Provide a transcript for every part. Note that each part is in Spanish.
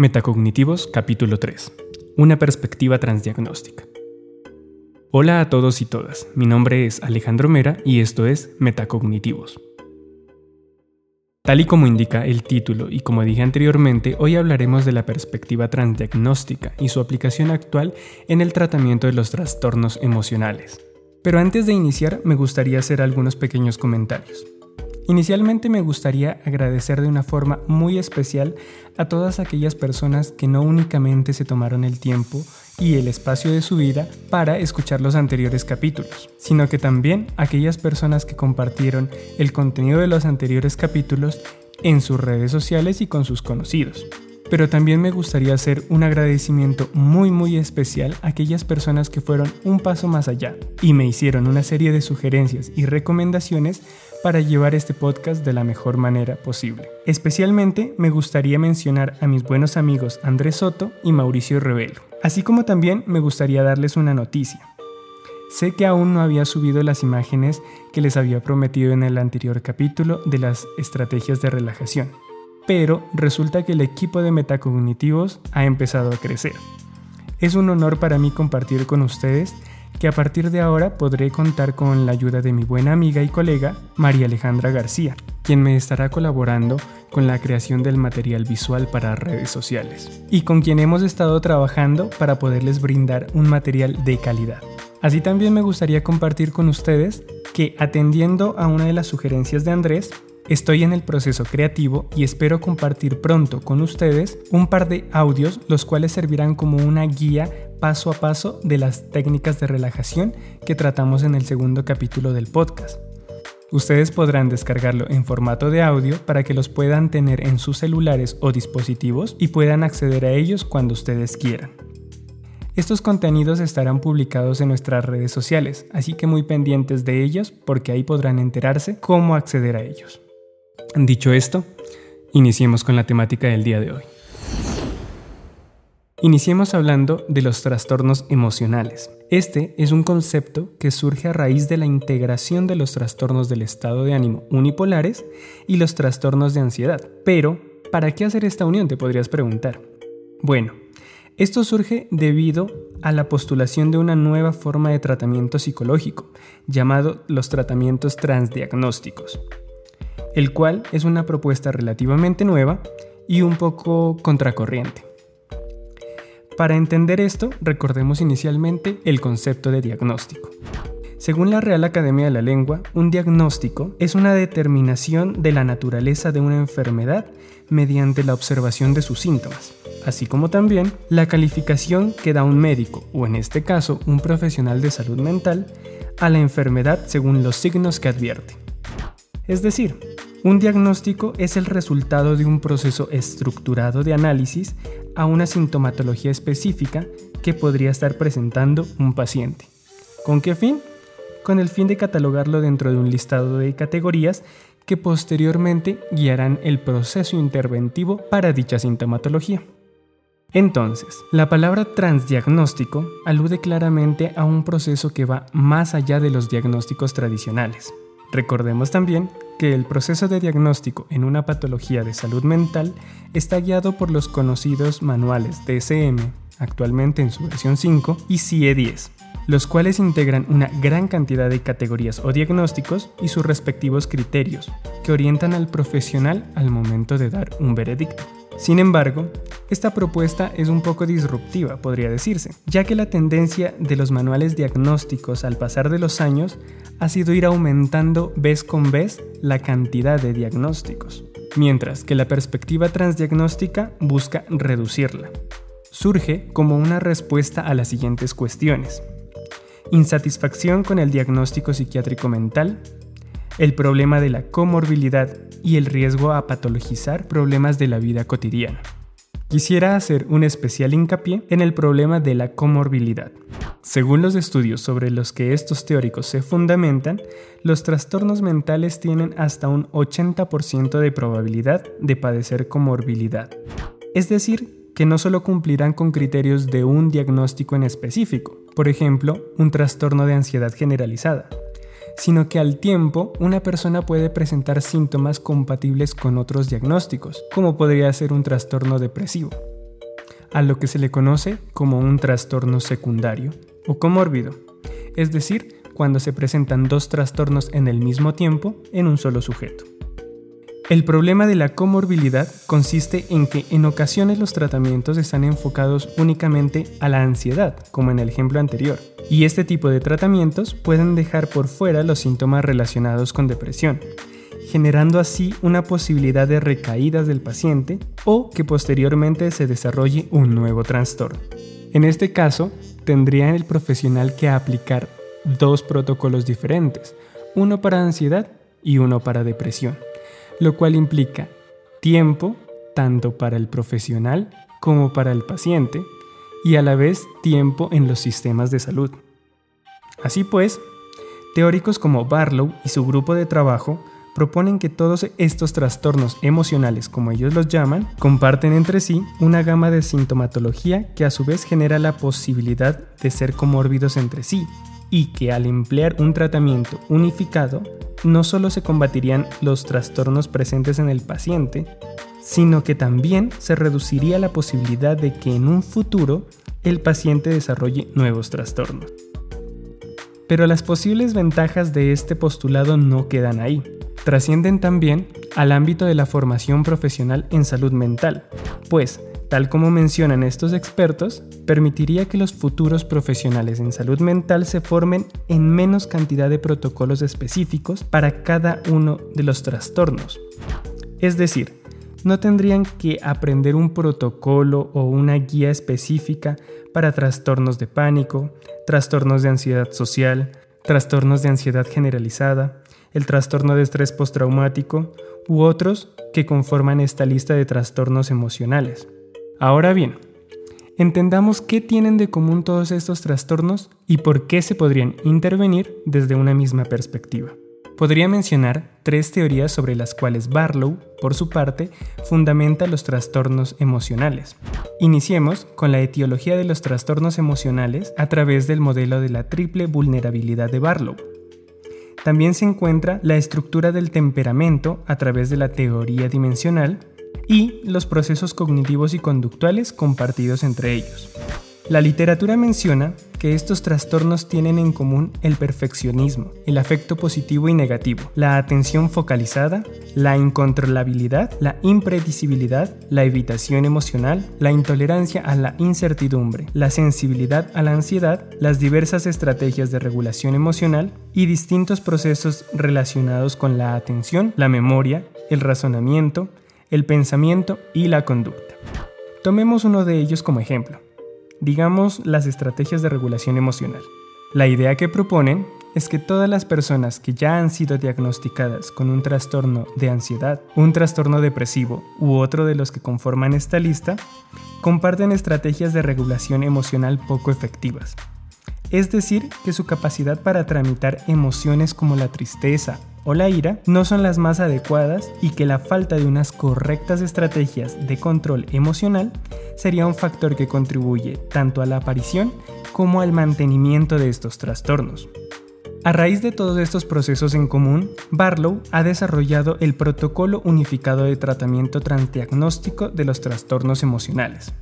Metacognitivos capítulo 3. Una perspectiva transdiagnóstica. Hola a todos y todas, mi nombre es Alejandro Mera y esto es Metacognitivos. Tal y como indica el título y como dije anteriormente, hoy hablaremos de la perspectiva transdiagnóstica y su aplicación actual en el tratamiento de los trastornos emocionales. Pero antes de iniciar me gustaría hacer algunos pequeños comentarios. Inicialmente me gustaría agradecer de una forma muy especial a todas aquellas personas que no únicamente se tomaron el tiempo y el espacio de su vida para escuchar los anteriores capítulos, sino que también aquellas personas que compartieron el contenido de los anteriores capítulos en sus redes sociales y con sus conocidos. Pero también me gustaría hacer un agradecimiento muy muy especial a aquellas personas que fueron un paso más allá y me hicieron una serie de sugerencias y recomendaciones para llevar este podcast de la mejor manera posible. Especialmente me gustaría mencionar a mis buenos amigos Andrés Soto y Mauricio Revelo, así como también me gustaría darles una noticia. Sé que aún no había subido las imágenes que les había prometido en el anterior capítulo de las estrategias de relajación, pero resulta que el equipo de metacognitivos ha empezado a crecer. Es un honor para mí compartir con ustedes que a partir de ahora podré contar con la ayuda de mi buena amiga y colega María Alejandra García, quien me estará colaborando con la creación del material visual para redes sociales y con quien hemos estado trabajando para poderles brindar un material de calidad. Así también me gustaría compartir con ustedes que atendiendo a una de las sugerencias de Andrés, Estoy en el proceso creativo y espero compartir pronto con ustedes un par de audios los cuales servirán como una guía paso a paso de las técnicas de relajación que tratamos en el segundo capítulo del podcast. Ustedes podrán descargarlo en formato de audio para que los puedan tener en sus celulares o dispositivos y puedan acceder a ellos cuando ustedes quieran. Estos contenidos estarán publicados en nuestras redes sociales, así que muy pendientes de ellos porque ahí podrán enterarse cómo acceder a ellos. Dicho esto, iniciemos con la temática del día de hoy. Iniciemos hablando de los trastornos emocionales. Este es un concepto que surge a raíz de la integración de los trastornos del estado de ánimo unipolares y los trastornos de ansiedad. Pero, ¿para qué hacer esta unión? Te podrías preguntar. Bueno, esto surge debido a la postulación de una nueva forma de tratamiento psicológico, llamado los tratamientos transdiagnósticos el cual es una propuesta relativamente nueva y un poco contracorriente. Para entender esto, recordemos inicialmente el concepto de diagnóstico. Según la Real Academia de la Lengua, un diagnóstico es una determinación de la naturaleza de una enfermedad mediante la observación de sus síntomas, así como también la calificación que da un médico, o en este caso un profesional de salud mental, a la enfermedad según los signos que advierte. Es decir, un diagnóstico es el resultado de un proceso estructurado de análisis a una sintomatología específica que podría estar presentando un paciente. ¿Con qué fin? Con el fin de catalogarlo dentro de un listado de categorías que posteriormente guiarán el proceso interventivo para dicha sintomatología. Entonces, la palabra transdiagnóstico alude claramente a un proceso que va más allá de los diagnósticos tradicionales. Recordemos también que el proceso de diagnóstico en una patología de salud mental está guiado por los conocidos manuales DSM, actualmente en su versión 5, y CIE-10, los cuales integran una gran cantidad de categorías o diagnósticos y sus respectivos criterios, que orientan al profesional al momento de dar un veredicto. Sin embargo, esta propuesta es un poco disruptiva, podría decirse, ya que la tendencia de los manuales diagnósticos al pasar de los años ha sido ir aumentando vez con vez la cantidad de diagnósticos, mientras que la perspectiva transdiagnóstica busca reducirla. Surge como una respuesta a las siguientes cuestiones. Insatisfacción con el diagnóstico psiquiátrico mental, el problema de la comorbilidad y el riesgo a patologizar problemas de la vida cotidiana. Quisiera hacer un especial hincapié en el problema de la comorbilidad. Según los estudios sobre los que estos teóricos se fundamentan, los trastornos mentales tienen hasta un 80% de probabilidad de padecer comorbilidad. Es decir, que no solo cumplirán con criterios de un diagnóstico en específico, por ejemplo, un trastorno de ansiedad generalizada, sino que al tiempo una persona puede presentar síntomas compatibles con otros diagnósticos, como podría ser un trastorno depresivo. a lo que se le conoce como un trastorno secundario o comórbido, es decir, cuando se presentan dos trastornos en el mismo tiempo en un solo sujeto. El problema de la comorbilidad consiste en que en ocasiones los tratamientos están enfocados únicamente a la ansiedad, como en el ejemplo anterior, y este tipo de tratamientos pueden dejar por fuera los síntomas relacionados con depresión, generando así una posibilidad de recaídas del paciente o que posteriormente se desarrolle un nuevo trastorno. En este caso, tendría el profesional que aplicar dos protocolos diferentes, uno para ansiedad y uno para depresión lo cual implica tiempo tanto para el profesional como para el paciente y a la vez tiempo en los sistemas de salud. Así pues, teóricos como Barlow y su grupo de trabajo proponen que todos estos trastornos emocionales, como ellos los llaman, comparten entre sí una gama de sintomatología que a su vez genera la posibilidad de ser comórbidos entre sí y que al emplear un tratamiento unificado no solo se combatirían los trastornos presentes en el paciente, sino que también se reduciría la posibilidad de que en un futuro el paciente desarrolle nuevos trastornos. Pero las posibles ventajas de este postulado no quedan ahí. Trascienden también al ámbito de la formación profesional en salud mental, pues tal como mencionan estos expertos, permitiría que los futuros profesionales en salud mental se formen en menos cantidad de protocolos específicos para cada uno de los trastornos. Es decir, no tendrían que aprender un protocolo o una guía específica para trastornos de pánico, trastornos de ansiedad social, trastornos de ansiedad generalizada, el trastorno de estrés postraumático u otros que conforman esta lista de trastornos emocionales. Ahora bien, entendamos qué tienen de común todos estos trastornos y por qué se podrían intervenir desde una misma perspectiva. Podría mencionar tres teorías sobre las cuales Barlow, por su parte, fundamenta los trastornos emocionales. Iniciemos con la etiología de los trastornos emocionales a través del modelo de la triple vulnerabilidad de Barlow. También se encuentra la estructura del temperamento a través de la teoría dimensional y los procesos cognitivos y conductuales compartidos entre ellos. La literatura menciona que estos trastornos tienen en común el perfeccionismo, el afecto positivo y negativo, la atención focalizada, la incontrolabilidad, la impredecibilidad, la evitación emocional, la intolerancia a la incertidumbre, la sensibilidad a la ansiedad, las diversas estrategias de regulación emocional y distintos procesos relacionados con la atención, la memoria, el razonamiento, el pensamiento y la conducta. Tomemos uno de ellos como ejemplo. Digamos las estrategias de regulación emocional. La idea que proponen es que todas las personas que ya han sido diagnosticadas con un trastorno de ansiedad, un trastorno depresivo u otro de los que conforman esta lista, comparten estrategias de regulación emocional poco efectivas. Es decir, que su capacidad para tramitar emociones como la tristeza, o la ira no son las más adecuadas y que la falta de unas correctas estrategias de control emocional sería un factor que contribuye tanto a la aparición como al mantenimiento de estos trastornos. A raíz de todos estos procesos en común, Barlow ha desarrollado el Protocolo Unificado de Tratamiento Transdiagnóstico de los Trastornos Emocionales,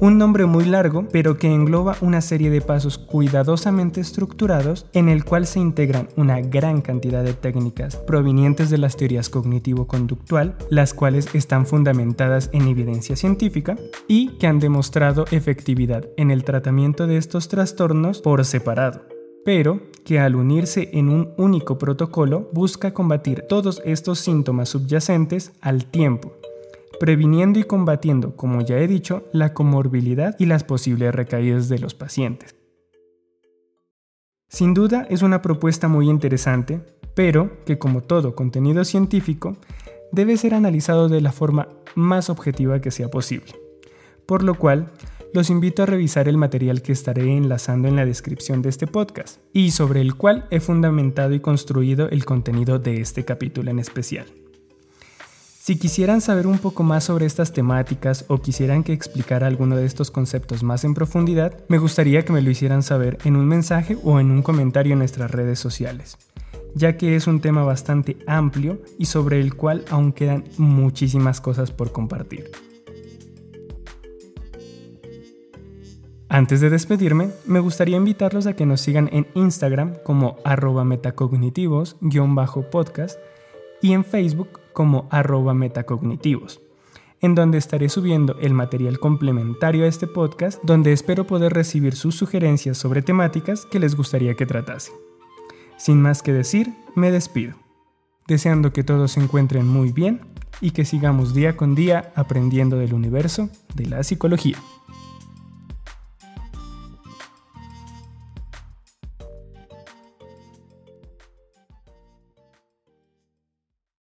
un nombre muy largo, pero que engloba una serie de pasos cuidadosamente estructurados en el cual se integran una gran cantidad de técnicas provenientes de las teorías cognitivo-conductual, las cuales están fundamentadas en evidencia científica y que han demostrado efectividad en el tratamiento de estos trastornos por separado pero que al unirse en un único protocolo busca combatir todos estos síntomas subyacentes al tiempo, previniendo y combatiendo, como ya he dicho, la comorbilidad y las posibles recaídas de los pacientes. Sin duda es una propuesta muy interesante, pero que como todo contenido científico, debe ser analizado de la forma más objetiva que sea posible. Por lo cual, los invito a revisar el material que estaré enlazando en la descripción de este podcast y sobre el cual he fundamentado y construido el contenido de este capítulo en especial. Si quisieran saber un poco más sobre estas temáticas o quisieran que explicara alguno de estos conceptos más en profundidad, me gustaría que me lo hicieran saber en un mensaje o en un comentario en nuestras redes sociales, ya que es un tema bastante amplio y sobre el cual aún quedan muchísimas cosas por compartir. Antes de despedirme, me gustaría invitarlos a que nos sigan en Instagram como arroba metacognitivos-podcast y en Facebook como arroba metacognitivos, en donde estaré subiendo el material complementario a este podcast, donde espero poder recibir sus sugerencias sobre temáticas que les gustaría que tratase. Sin más que decir, me despido, deseando que todos se encuentren muy bien y que sigamos día con día aprendiendo del universo de la psicología.